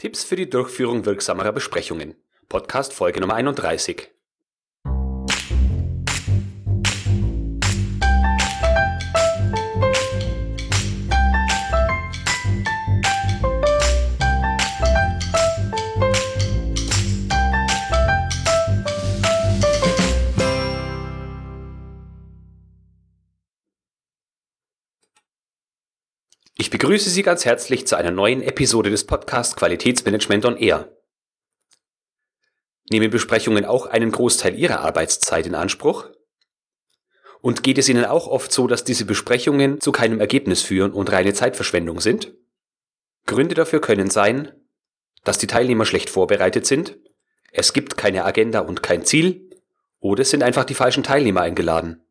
Tipps für die Durchführung wirksamerer Besprechungen. Podcast Folge Nummer 31. begrüße Sie ganz herzlich zu einer neuen Episode des Podcasts Qualitätsmanagement on Air. Nehmen Besprechungen auch einen Großteil Ihrer Arbeitszeit in Anspruch? Und geht es Ihnen auch oft so, dass diese Besprechungen zu keinem Ergebnis führen und reine Zeitverschwendung sind? Gründe dafür können sein, dass die Teilnehmer schlecht vorbereitet sind, es gibt keine Agenda und kein Ziel, oder es sind einfach die falschen Teilnehmer eingeladen.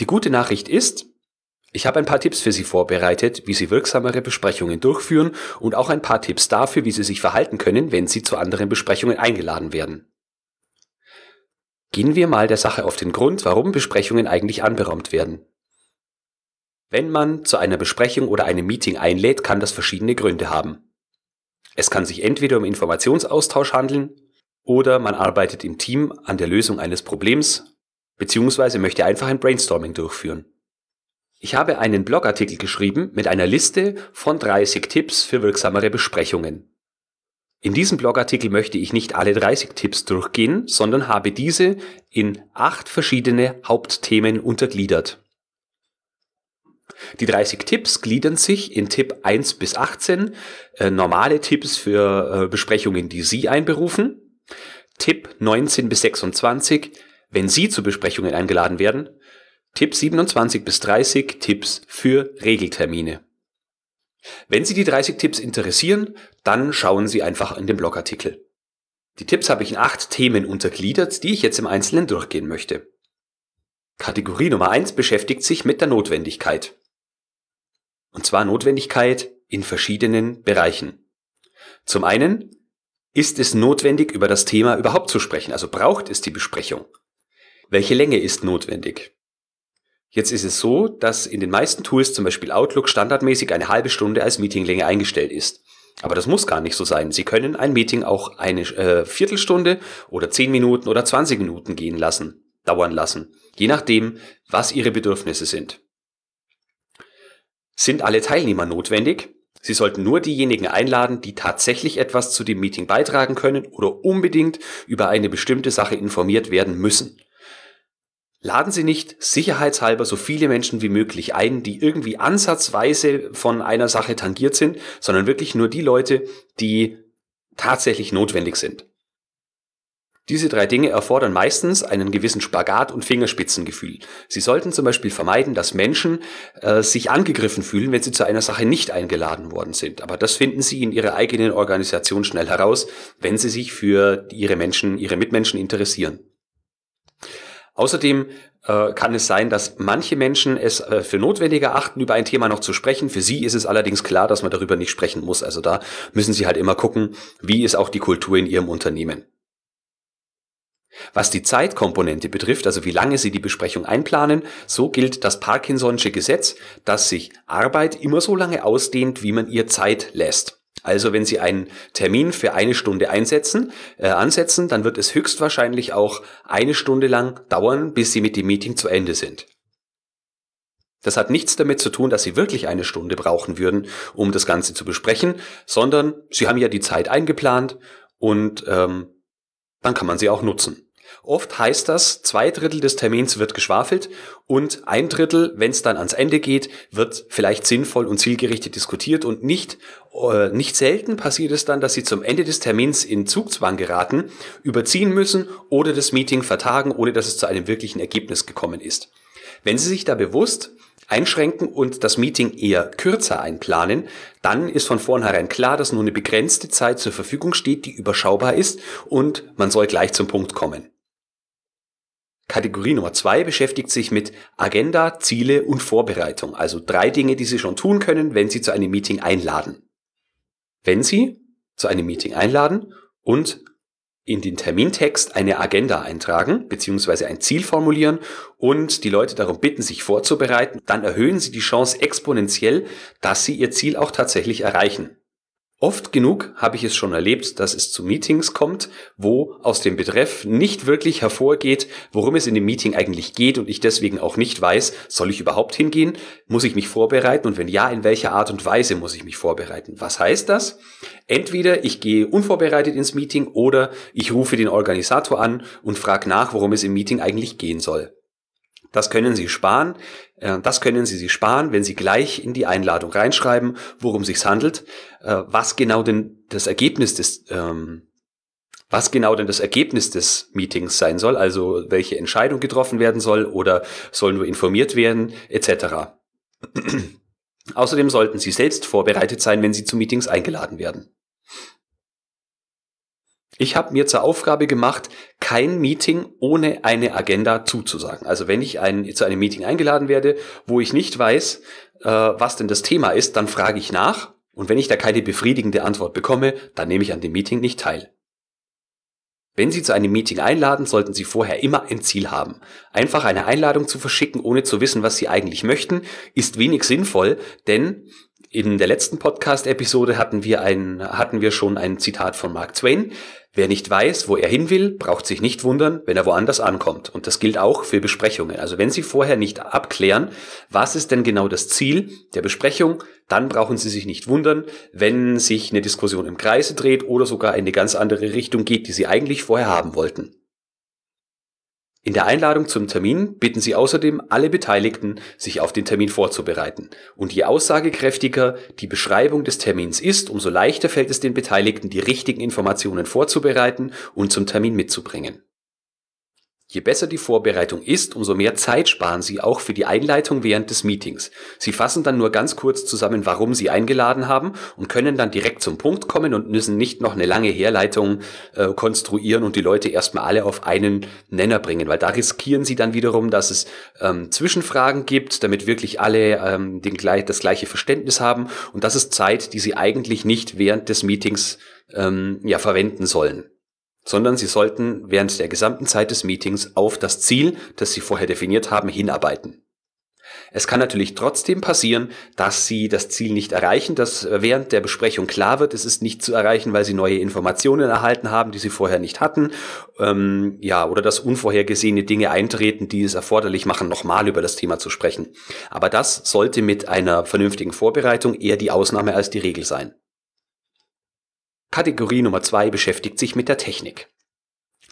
Die gute Nachricht ist, ich habe ein paar Tipps für Sie vorbereitet, wie Sie wirksamere Besprechungen durchführen und auch ein paar Tipps dafür, wie Sie sich verhalten können, wenn Sie zu anderen Besprechungen eingeladen werden. Gehen wir mal der Sache auf den Grund, warum Besprechungen eigentlich anberaumt werden. Wenn man zu einer Besprechung oder einem Meeting einlädt, kann das verschiedene Gründe haben. Es kann sich entweder um Informationsaustausch handeln oder man arbeitet im Team an der Lösung eines Problems beziehungsweise möchte einfach ein Brainstorming durchführen. Ich habe einen Blogartikel geschrieben mit einer Liste von 30 Tipps für wirksamere Besprechungen. In diesem Blogartikel möchte ich nicht alle 30 Tipps durchgehen, sondern habe diese in acht verschiedene Hauptthemen untergliedert. Die 30 Tipps gliedern sich in Tipp 1 bis 18, äh, normale Tipps für äh, Besprechungen, die Sie einberufen, Tipp 19 bis 26, wenn Sie zu Besprechungen eingeladen werden, Tipp 27 bis 30 Tipps für Regeltermine. Wenn Sie die 30 Tipps interessieren, dann schauen Sie einfach in den Blogartikel. Die Tipps habe ich in acht Themen untergliedert, die ich jetzt im Einzelnen durchgehen möchte. Kategorie Nummer eins beschäftigt sich mit der Notwendigkeit. Und zwar Notwendigkeit in verschiedenen Bereichen. Zum einen ist es notwendig, über das Thema überhaupt zu sprechen, also braucht es die Besprechung. Welche Länge ist notwendig? Jetzt ist es so, dass in den meisten Tools, zum Beispiel Outlook, standardmäßig eine halbe Stunde als Meetinglänge eingestellt ist. Aber das muss gar nicht so sein. Sie können ein Meeting auch eine äh, Viertelstunde oder zehn Minuten oder 20 Minuten gehen lassen, dauern lassen. Je nachdem, was Ihre Bedürfnisse sind. Sind alle Teilnehmer notwendig? Sie sollten nur diejenigen einladen, die tatsächlich etwas zu dem Meeting beitragen können oder unbedingt über eine bestimmte Sache informiert werden müssen. Laden Sie nicht sicherheitshalber so viele Menschen wie möglich ein, die irgendwie ansatzweise von einer Sache tangiert sind, sondern wirklich nur die Leute, die tatsächlich notwendig sind. Diese drei Dinge erfordern meistens einen gewissen Spagat und Fingerspitzengefühl. Sie sollten zum Beispiel vermeiden, dass Menschen äh, sich angegriffen fühlen, wenn sie zu einer Sache nicht eingeladen worden sind. Aber das finden sie in ihrer eigenen Organisation schnell heraus, wenn sie sich für ihre Menschen, ihre Mitmenschen interessieren. Außerdem äh, kann es sein, dass manche Menschen es äh, für notwendig erachten, über ein Thema noch zu sprechen. Für sie ist es allerdings klar, dass man darüber nicht sprechen muss. Also da müssen sie halt immer gucken, wie ist auch die Kultur in ihrem Unternehmen. Was die Zeitkomponente betrifft, also wie lange Sie die Besprechung einplanen, so gilt das Parkinson'sche Gesetz, dass sich Arbeit immer so lange ausdehnt, wie man ihr Zeit lässt. Also wenn Sie einen Termin für eine Stunde einsetzen, äh, ansetzen, dann wird es höchstwahrscheinlich auch eine Stunde lang dauern, bis Sie mit dem Meeting zu Ende sind. Das hat nichts damit zu tun, dass Sie wirklich eine Stunde brauchen würden, um das Ganze zu besprechen, sondern Sie haben ja die Zeit eingeplant und ähm, dann kann man sie auch nutzen. Oft heißt das, zwei Drittel des Termins wird geschwafelt und ein Drittel, wenn es dann ans Ende geht, wird vielleicht sinnvoll und zielgerichtet diskutiert und nicht, äh, nicht selten passiert es dann, dass sie zum Ende des Termins in Zugzwang geraten, überziehen müssen oder das Meeting vertagen, ohne dass es zu einem wirklichen Ergebnis gekommen ist. Wenn Sie sich da bewusst einschränken und das Meeting eher kürzer einplanen, dann ist von vornherein klar, dass nur eine begrenzte Zeit zur Verfügung steht, die überschaubar ist und man soll gleich zum Punkt kommen. Kategorie Nummer zwei beschäftigt sich mit Agenda, Ziele und Vorbereitung, also drei Dinge, die Sie schon tun können, wenn Sie zu einem Meeting einladen. Wenn Sie zu einem Meeting einladen und in den Termintext eine Agenda eintragen bzw. ein Ziel formulieren und die Leute darum bitten, sich vorzubereiten, dann erhöhen Sie die Chance exponentiell, dass Sie Ihr Ziel auch tatsächlich erreichen. Oft genug habe ich es schon erlebt, dass es zu Meetings kommt, wo aus dem Betreff nicht wirklich hervorgeht, worum es in dem Meeting eigentlich geht und ich deswegen auch nicht weiß, soll ich überhaupt hingehen, muss ich mich vorbereiten und wenn ja, in welcher Art und Weise muss ich mich vorbereiten. Was heißt das? Entweder ich gehe unvorbereitet ins Meeting oder ich rufe den Organisator an und frage nach, worum es im Meeting eigentlich gehen soll. Das können Sie sparen. Äh, das können Sie sich sparen, wenn Sie gleich in die Einladung reinschreiben, worum sich's handelt, äh, was genau denn das Ergebnis des ähm, was genau denn das Ergebnis des Meetings sein soll, also welche Entscheidung getroffen werden soll oder soll nur informiert werden, etc. Außerdem sollten Sie selbst vorbereitet sein, wenn Sie zu Meetings eingeladen werden. Ich habe mir zur Aufgabe gemacht, kein Meeting ohne eine Agenda zuzusagen. Also wenn ich ein, zu einem Meeting eingeladen werde, wo ich nicht weiß, äh, was denn das Thema ist, dann frage ich nach. Und wenn ich da keine befriedigende Antwort bekomme, dann nehme ich an dem Meeting nicht teil. Wenn Sie zu einem Meeting einladen, sollten Sie vorher immer ein Ziel haben. Einfach eine Einladung zu verschicken, ohne zu wissen, was Sie eigentlich möchten, ist wenig sinnvoll, denn in der letzten Podcast-Episode hatten wir ein, hatten wir schon ein Zitat von Mark Twain. Wer nicht weiß, wo er hin will, braucht sich nicht wundern, wenn er woanders ankommt. Und das gilt auch für Besprechungen. Also wenn Sie vorher nicht abklären, was ist denn genau das Ziel der Besprechung, dann brauchen Sie sich nicht wundern, wenn sich eine Diskussion im Kreise dreht oder sogar in eine ganz andere Richtung geht, die Sie eigentlich vorher haben wollten. In der Einladung zum Termin bitten Sie außerdem alle Beteiligten, sich auf den Termin vorzubereiten. Und je aussagekräftiger die Beschreibung des Termins ist, umso leichter fällt es den Beteiligten, die richtigen Informationen vorzubereiten und zum Termin mitzubringen. Je besser die Vorbereitung ist, umso mehr Zeit sparen Sie auch für die Einleitung während des Meetings. Sie fassen dann nur ganz kurz zusammen, warum Sie eingeladen haben und können dann direkt zum Punkt kommen und müssen nicht noch eine lange Herleitung äh, konstruieren und die Leute erstmal alle auf einen Nenner bringen, weil da riskieren Sie dann wiederum, dass es ähm, Zwischenfragen gibt, damit wirklich alle ähm, den, das gleiche Verständnis haben und das ist Zeit, die Sie eigentlich nicht während des Meetings ähm, ja, verwenden sollen sondern sie sollten während der gesamten Zeit des Meetings auf das Ziel, das sie vorher definiert haben, hinarbeiten. Es kann natürlich trotzdem passieren, dass Sie das Ziel nicht erreichen, dass während der Besprechung klar wird, es ist nicht zu erreichen, weil Sie neue Informationen erhalten haben, die Sie vorher nicht hatten, ähm, ja, oder dass unvorhergesehene Dinge eintreten, die es erforderlich machen, nochmal über das Thema zu sprechen. Aber das sollte mit einer vernünftigen Vorbereitung eher die Ausnahme als die Regel sein. Kategorie Nummer zwei beschäftigt sich mit der Technik.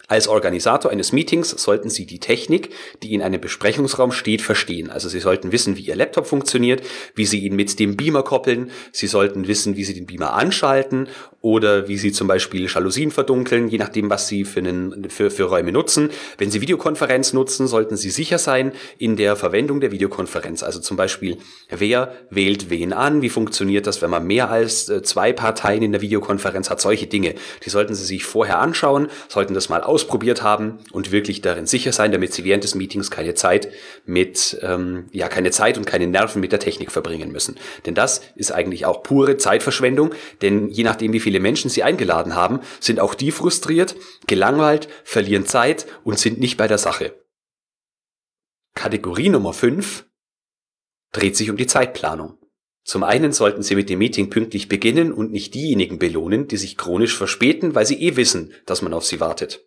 Als Organisator eines Meetings sollten Sie die Technik, die in einem Besprechungsraum steht, verstehen. Also Sie sollten wissen, wie Ihr Laptop funktioniert, wie Sie ihn mit dem Beamer koppeln. Sie sollten wissen, wie Sie den Beamer anschalten oder wie Sie zum Beispiel Jalousien verdunkeln, je nachdem, was Sie für, einen, für, für Räume nutzen. Wenn Sie Videokonferenz nutzen, sollten Sie sicher sein in der Verwendung der Videokonferenz. Also zum Beispiel, wer wählt wen an? Wie funktioniert das, wenn man mehr als äh, zwei Parteien in der Videokonferenz hat? Solche Dinge. Die sollten Sie sich vorher anschauen, sollten das mal ausprobiert haben und wirklich darin sicher sein, damit sie während des Meetings keine Zeit mit, ähm, ja, keine Zeit und keine Nerven mit der Technik verbringen müssen. Denn das ist eigentlich auch pure Zeitverschwendung, denn je nachdem, wie viele Menschen sie eingeladen haben, sind auch die frustriert, gelangweilt, verlieren Zeit und sind nicht bei der Sache. Kategorie Nummer 5 dreht sich um die Zeitplanung. Zum einen sollten Sie mit dem Meeting pünktlich beginnen und nicht diejenigen belohnen, die sich chronisch verspäten, weil sie eh wissen, dass man auf sie wartet.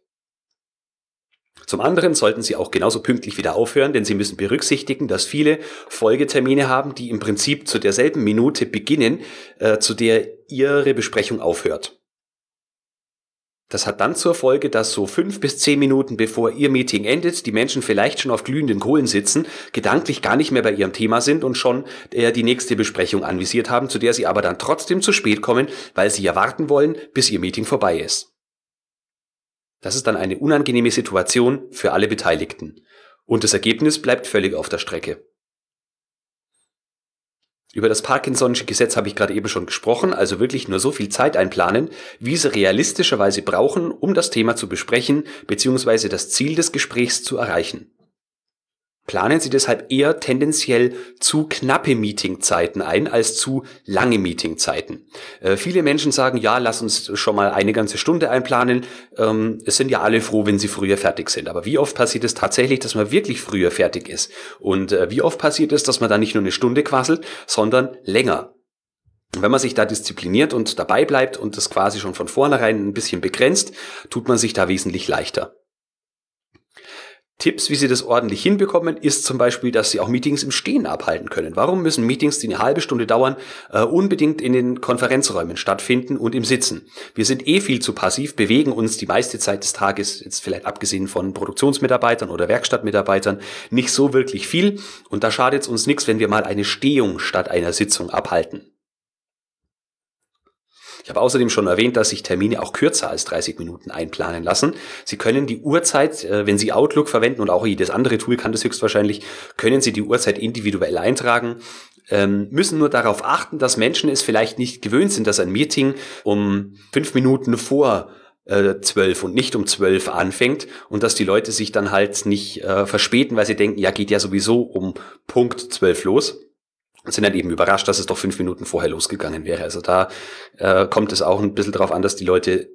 Zum anderen sollten Sie auch genauso pünktlich wieder aufhören, denn Sie müssen berücksichtigen, dass viele Folgetermine haben, die im Prinzip zu derselben Minute beginnen, äh, zu der Ihre Besprechung aufhört. Das hat dann zur Folge, dass so fünf bis zehn Minuten bevor Ihr Meeting endet, die Menschen vielleicht schon auf glühenden Kohlen sitzen, gedanklich gar nicht mehr bei Ihrem Thema sind und schon äh, die nächste Besprechung anvisiert haben, zu der Sie aber dann trotzdem zu spät kommen, weil Sie ja warten wollen, bis Ihr Meeting vorbei ist. Das ist dann eine unangenehme Situation für alle Beteiligten. Und das Ergebnis bleibt völlig auf der Strecke. Über das Parkinson'sche Gesetz habe ich gerade eben schon gesprochen, also wirklich nur so viel Zeit einplanen, wie Sie realistischerweise brauchen, um das Thema zu besprechen bzw. das Ziel des Gesprächs zu erreichen. Planen Sie deshalb eher tendenziell zu knappe Meetingzeiten ein als zu lange Meetingzeiten. Äh, viele Menschen sagen, ja, lass uns schon mal eine ganze Stunde einplanen. Ähm, es sind ja alle froh, wenn sie früher fertig sind. Aber wie oft passiert es tatsächlich, dass man wirklich früher fertig ist? Und äh, wie oft passiert es, dass man dann nicht nur eine Stunde quasselt, sondern länger? Wenn man sich da diszipliniert und dabei bleibt und das quasi schon von vornherein ein bisschen begrenzt, tut man sich da wesentlich leichter. Tipps, wie Sie das ordentlich hinbekommen, ist zum Beispiel, dass Sie auch Meetings im Stehen abhalten können. Warum müssen Meetings, die eine halbe Stunde dauern, äh, unbedingt in den Konferenzräumen stattfinden und im Sitzen? Wir sind eh viel zu passiv, bewegen uns die meiste Zeit des Tages, jetzt vielleicht abgesehen von Produktionsmitarbeitern oder Werkstattmitarbeitern, nicht so wirklich viel. Und da schadet es uns nichts, wenn wir mal eine Stehung statt einer Sitzung abhalten. Ich habe außerdem schon erwähnt, dass sich Termine auch kürzer als 30 Minuten einplanen lassen. Sie können die Uhrzeit, äh, wenn Sie Outlook verwenden und auch jedes andere Tool kann das höchstwahrscheinlich, können Sie die Uhrzeit individuell eintragen ähm, müssen nur darauf achten, dass Menschen es vielleicht nicht gewöhnt sind, dass ein Meeting um fünf Minuten vor äh, zwölf und nicht um zwölf anfängt und dass die Leute sich dann halt nicht äh, verspäten, weil sie denken, ja, geht ja sowieso um Punkt zwölf los sind dann eben überrascht, dass es doch fünf Minuten vorher losgegangen wäre. Also da äh, kommt es auch ein bisschen darauf an, dass die Leute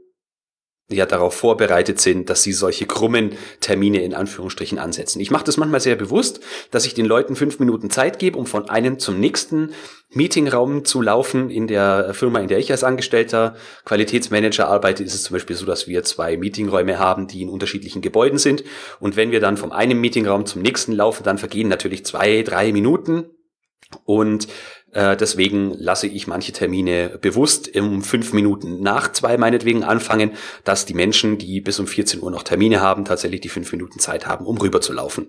ja darauf vorbereitet sind, dass sie solche krummen Termine in Anführungsstrichen ansetzen. Ich mache das manchmal sehr bewusst, dass ich den Leuten fünf Minuten Zeit gebe, um von einem zum nächsten Meetingraum zu laufen. In der Firma, in der ich als Angestellter Qualitätsmanager arbeite, ist es zum Beispiel so, dass wir zwei Meetingräume haben, die in unterschiedlichen Gebäuden sind. Und wenn wir dann vom einen Meetingraum zum nächsten laufen, dann vergehen natürlich zwei, drei Minuten und äh, deswegen lasse ich manche Termine bewusst um fünf Minuten nach zwei meinetwegen anfangen, dass die Menschen, die bis um 14 Uhr noch Termine haben, tatsächlich die fünf Minuten Zeit haben, um rüber zu laufen.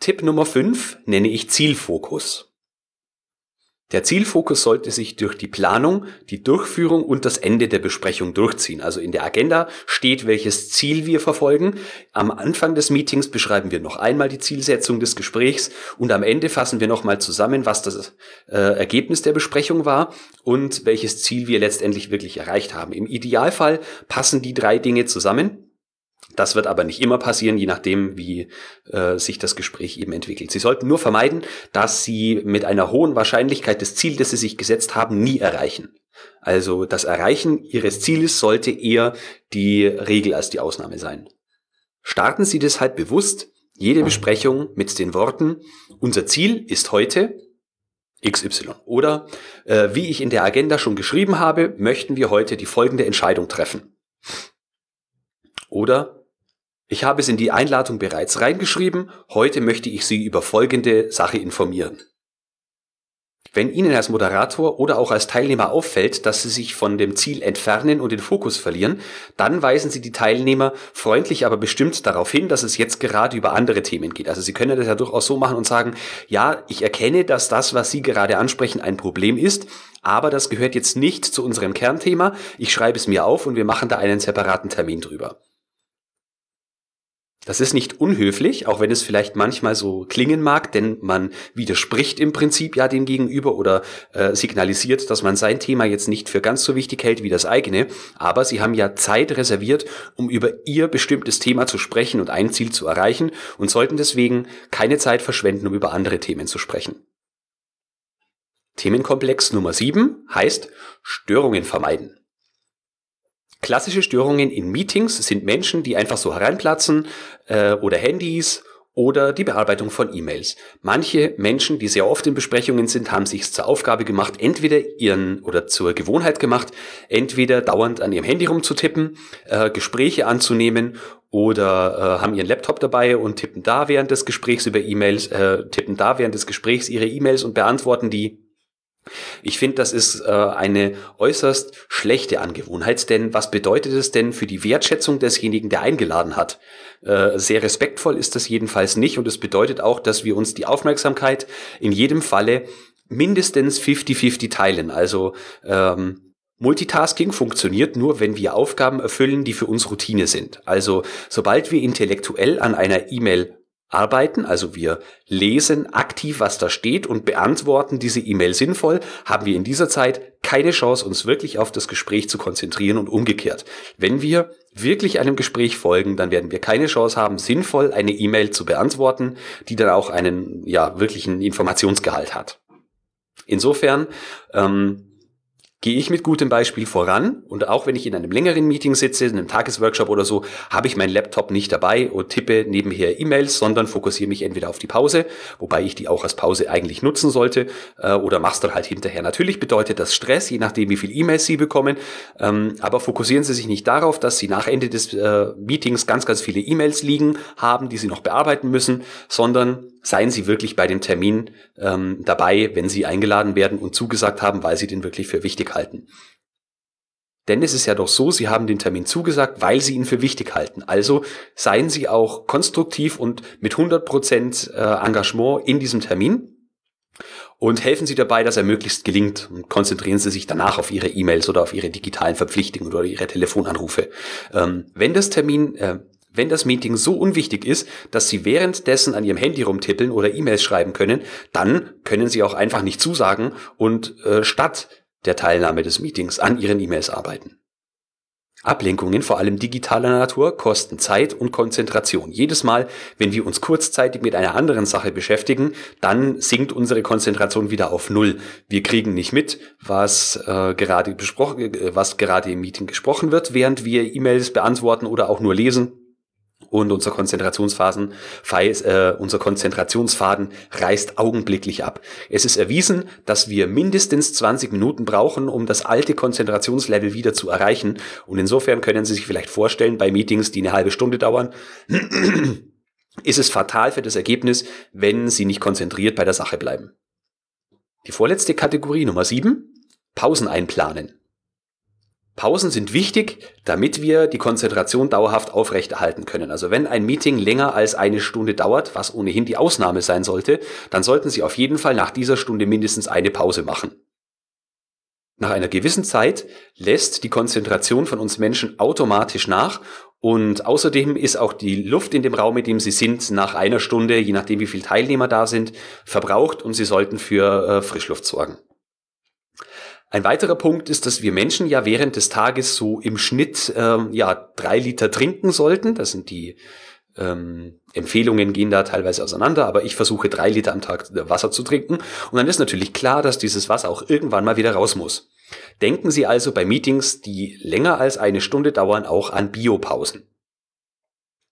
Tipp Nummer fünf nenne ich Zielfokus. Der Zielfokus sollte sich durch die Planung, die Durchführung und das Ende der Besprechung durchziehen. Also in der Agenda steht, welches Ziel wir verfolgen. Am Anfang des Meetings beschreiben wir noch einmal die Zielsetzung des Gesprächs und am Ende fassen wir nochmal zusammen, was das äh, Ergebnis der Besprechung war und welches Ziel wir letztendlich wirklich erreicht haben. Im Idealfall passen die drei Dinge zusammen. Das wird aber nicht immer passieren, je nachdem, wie äh, sich das Gespräch eben entwickelt. Sie sollten nur vermeiden, dass Sie mit einer hohen Wahrscheinlichkeit das Ziel, das Sie sich gesetzt haben, nie erreichen. Also das Erreichen Ihres Zieles sollte eher die Regel als die Ausnahme sein. Starten Sie deshalb bewusst jede Besprechung mit den Worten, unser Ziel ist heute XY. Oder äh, wie ich in der Agenda schon geschrieben habe, möchten wir heute die folgende Entscheidung treffen. Oder ich habe es in die Einladung bereits reingeschrieben. Heute möchte ich Sie über folgende Sache informieren. Wenn Ihnen als Moderator oder auch als Teilnehmer auffällt, dass Sie sich von dem Ziel entfernen und den Fokus verlieren, dann weisen Sie die Teilnehmer freundlich, aber bestimmt darauf hin, dass es jetzt gerade über andere Themen geht. Also Sie können das ja durchaus so machen und sagen, ja, ich erkenne, dass das, was Sie gerade ansprechen, ein Problem ist, aber das gehört jetzt nicht zu unserem Kernthema. Ich schreibe es mir auf und wir machen da einen separaten Termin drüber. Das ist nicht unhöflich, auch wenn es vielleicht manchmal so klingen mag, denn man widerspricht im Prinzip ja dem Gegenüber oder äh, signalisiert, dass man sein Thema jetzt nicht für ganz so wichtig hält wie das eigene. Aber sie haben ja Zeit reserviert, um über ihr bestimmtes Thema zu sprechen und ein Ziel zu erreichen und sollten deswegen keine Zeit verschwenden, um über andere Themen zu sprechen. Themenkomplex Nummer 7 heißt Störungen vermeiden. Klassische Störungen in Meetings sind Menschen, die einfach so hereinplatzen äh, oder Handys oder die Bearbeitung von E-Mails. Manche Menschen, die sehr oft in Besprechungen sind, haben sich zur Aufgabe gemacht, entweder ihren oder zur Gewohnheit gemacht, entweder dauernd an ihrem Handy rumzutippen, äh, Gespräche anzunehmen oder äh, haben ihren Laptop dabei und tippen da während des Gesprächs über E-Mails, äh, tippen da während des Gesprächs ihre E-Mails und beantworten die ich finde, das ist äh, eine äußerst schlechte Angewohnheit, denn was bedeutet es denn für die Wertschätzung desjenigen, der eingeladen hat? Äh, sehr respektvoll ist das jedenfalls nicht und es bedeutet auch, dass wir uns die Aufmerksamkeit in jedem Falle mindestens 50-50 teilen. Also ähm, Multitasking funktioniert nur, wenn wir Aufgaben erfüllen, die für uns Routine sind. Also sobald wir intellektuell an einer E-Mail arbeiten, also wir lesen aktiv, was da steht und beantworten diese E-Mail sinnvoll, haben wir in dieser Zeit keine Chance, uns wirklich auf das Gespräch zu konzentrieren und umgekehrt. Wenn wir wirklich einem Gespräch folgen, dann werden wir keine Chance haben, sinnvoll eine E-Mail zu beantworten, die dann auch einen ja wirklichen Informationsgehalt hat. Insofern ähm, gehe ich mit gutem Beispiel voran und auch wenn ich in einem längeren Meeting sitze, in einem Tagesworkshop oder so, habe ich meinen Laptop nicht dabei und tippe nebenher E-Mails, sondern fokussiere mich entweder auf die Pause, wobei ich die auch als Pause eigentlich nutzen sollte, äh, oder mach's dann halt hinterher. Natürlich bedeutet das Stress, je nachdem wie viel E-Mails Sie bekommen, ähm, aber fokussieren Sie sich nicht darauf, dass Sie nach Ende des äh, Meetings ganz, ganz viele E-Mails liegen haben, die Sie noch bearbeiten müssen, sondern seien Sie wirklich bei dem Termin ähm, dabei, wenn Sie eingeladen werden und zugesagt haben, weil Sie den wirklich für wichtig halten. Denn es ist ja doch so, Sie haben den Termin zugesagt, weil Sie ihn für wichtig halten. Also seien Sie auch konstruktiv und mit 100 Prozent, äh, Engagement in diesem Termin und helfen Sie dabei, dass er möglichst gelingt und konzentrieren Sie sich danach auf Ihre E-Mails oder auf Ihre digitalen Verpflichtungen oder Ihre Telefonanrufe. Ähm, wenn das Termin äh, wenn das Meeting so unwichtig ist, dass Sie währenddessen an Ihrem Handy rumtippeln oder E-Mails schreiben können, dann können Sie auch einfach nicht zusagen und äh, statt der Teilnahme des Meetings an Ihren E-Mails arbeiten. Ablenkungen, vor allem digitaler Natur, kosten Zeit und Konzentration. Jedes Mal, wenn wir uns kurzzeitig mit einer anderen Sache beschäftigen, dann sinkt unsere Konzentration wieder auf Null. Wir kriegen nicht mit, was äh, gerade besprochen, äh, was gerade im Meeting gesprochen wird, während wir E-Mails beantworten oder auch nur lesen und unser Konzentrationsphasen, äh, unser Konzentrationsfaden reißt augenblicklich ab. Es ist erwiesen, dass wir mindestens 20 Minuten brauchen, um das alte Konzentrationslevel wieder zu erreichen. Und insofern können Sie sich vielleicht vorstellen, bei Meetings, die eine halbe Stunde dauern, ist es fatal für das Ergebnis, wenn Sie nicht konzentriert bei der Sache bleiben. Die vorletzte Kategorie Nummer 7, Pausen einplanen. Pausen sind wichtig, damit wir die Konzentration dauerhaft aufrechterhalten können. Also wenn ein Meeting länger als eine Stunde dauert, was ohnehin die Ausnahme sein sollte, dann sollten Sie auf jeden Fall nach dieser Stunde mindestens eine Pause machen. Nach einer gewissen Zeit lässt die Konzentration von uns Menschen automatisch nach und außerdem ist auch die Luft in dem Raum, in dem Sie sind, nach einer Stunde, je nachdem wie viele Teilnehmer da sind, verbraucht und Sie sollten für äh, Frischluft sorgen. Ein weiterer Punkt ist, dass wir Menschen ja während des Tages so im Schnitt ähm, ja drei Liter trinken sollten. Das sind die ähm, Empfehlungen gehen da teilweise auseinander, aber ich versuche drei Liter am Tag Wasser zu trinken. Und dann ist natürlich klar, dass dieses Wasser auch irgendwann mal wieder raus muss. Denken Sie also bei Meetings, die länger als eine Stunde dauern, auch an Biopausen.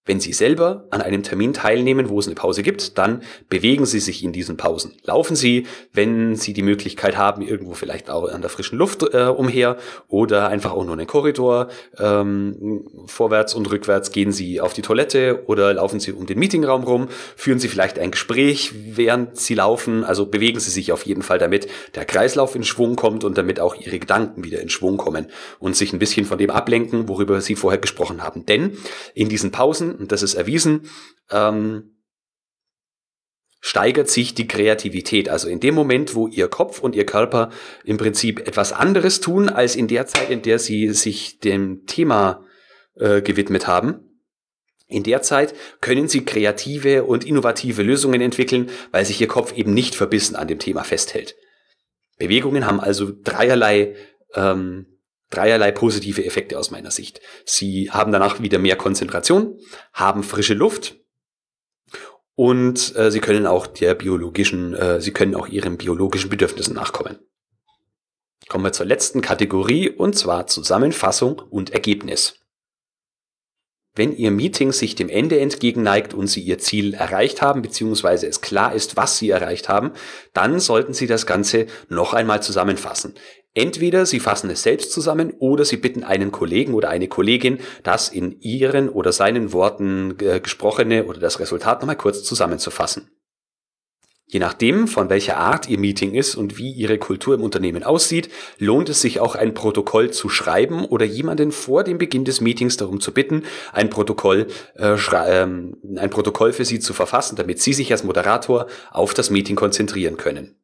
Wenn Sie selber an einem Termin teilnehmen, wo es eine Pause gibt, dann bewegen Sie sich in diesen Pausen. Laufen Sie, wenn Sie die Möglichkeit haben, irgendwo vielleicht auch an der frischen Luft äh, umher oder einfach auch nur einen Korridor. Ähm, vorwärts und rückwärts gehen Sie auf die Toilette oder laufen Sie um den Meetingraum rum. Führen Sie vielleicht ein Gespräch, während Sie laufen. Also bewegen Sie sich auf jeden Fall, damit der Kreislauf in Schwung kommt und damit auch Ihre Gedanken wieder in Schwung kommen und sich ein bisschen von dem ablenken, worüber Sie vorher gesprochen haben. Denn in diesen Pausen und das ist erwiesen, ähm, steigert sich die Kreativität. Also in dem Moment, wo ihr Kopf und ihr Körper im Prinzip etwas anderes tun, als in der Zeit, in der sie sich dem Thema äh, gewidmet haben, in der Zeit können sie kreative und innovative Lösungen entwickeln, weil sich ihr Kopf eben nicht verbissen an dem Thema festhält. Bewegungen haben also dreierlei ähm, dreierlei positive Effekte aus meiner Sicht. Sie haben danach wieder mehr Konzentration, haben frische Luft und äh, sie können auch der biologischen, äh, sie können auch ihren biologischen Bedürfnissen nachkommen. Kommen wir zur letzten Kategorie und zwar Zusammenfassung und Ergebnis. Wenn Ihr Meeting sich dem Ende entgegenneigt und Sie Ihr Ziel erreicht haben, beziehungsweise es klar ist, was Sie erreicht haben, dann sollten Sie das Ganze noch einmal zusammenfassen. Entweder Sie fassen es selbst zusammen oder Sie bitten einen Kollegen oder eine Kollegin, das in Ihren oder seinen Worten äh, gesprochene oder das Resultat nochmal kurz zusammenzufassen. Je nachdem, von welcher Art Ihr Meeting ist und wie Ihre Kultur im Unternehmen aussieht, lohnt es sich auch ein Protokoll zu schreiben oder jemanden vor dem Beginn des Meetings darum zu bitten, ein Protokoll, äh, ähm, ein Protokoll für Sie zu verfassen, damit Sie sich als Moderator auf das Meeting konzentrieren können.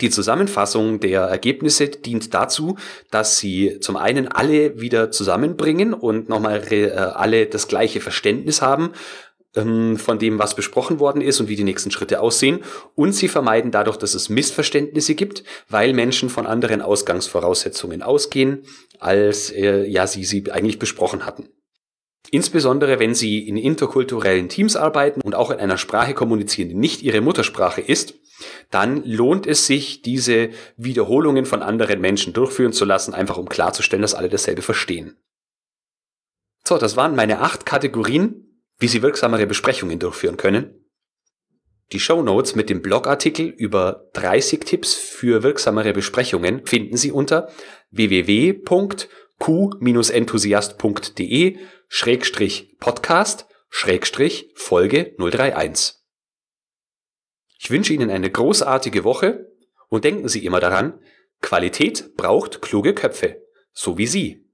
Die Zusammenfassung der Ergebnisse dient dazu, dass sie zum einen alle wieder zusammenbringen und nochmal äh, alle das gleiche Verständnis haben ähm, von dem, was besprochen worden ist und wie die nächsten Schritte aussehen. Und sie vermeiden dadurch, dass es Missverständnisse gibt, weil Menschen von anderen Ausgangsvoraussetzungen ausgehen, als äh, ja sie sie eigentlich besprochen hatten. Insbesondere wenn Sie in interkulturellen Teams arbeiten und auch in einer Sprache kommunizieren, die nicht Ihre Muttersprache ist, dann lohnt es sich, diese Wiederholungen von anderen Menschen durchführen zu lassen, einfach um klarzustellen, dass alle dasselbe verstehen. So, das waren meine acht Kategorien, wie Sie wirksamere Besprechungen durchführen können. Die Show Notes mit dem Blogartikel über 30 Tipps für wirksamere Besprechungen finden Sie unter www.q-enthusiast.de Schrägstrich Podcast Schrägstrich Folge 031. Ich wünsche Ihnen eine großartige Woche und denken Sie immer daran, Qualität braucht kluge Köpfe, so wie Sie.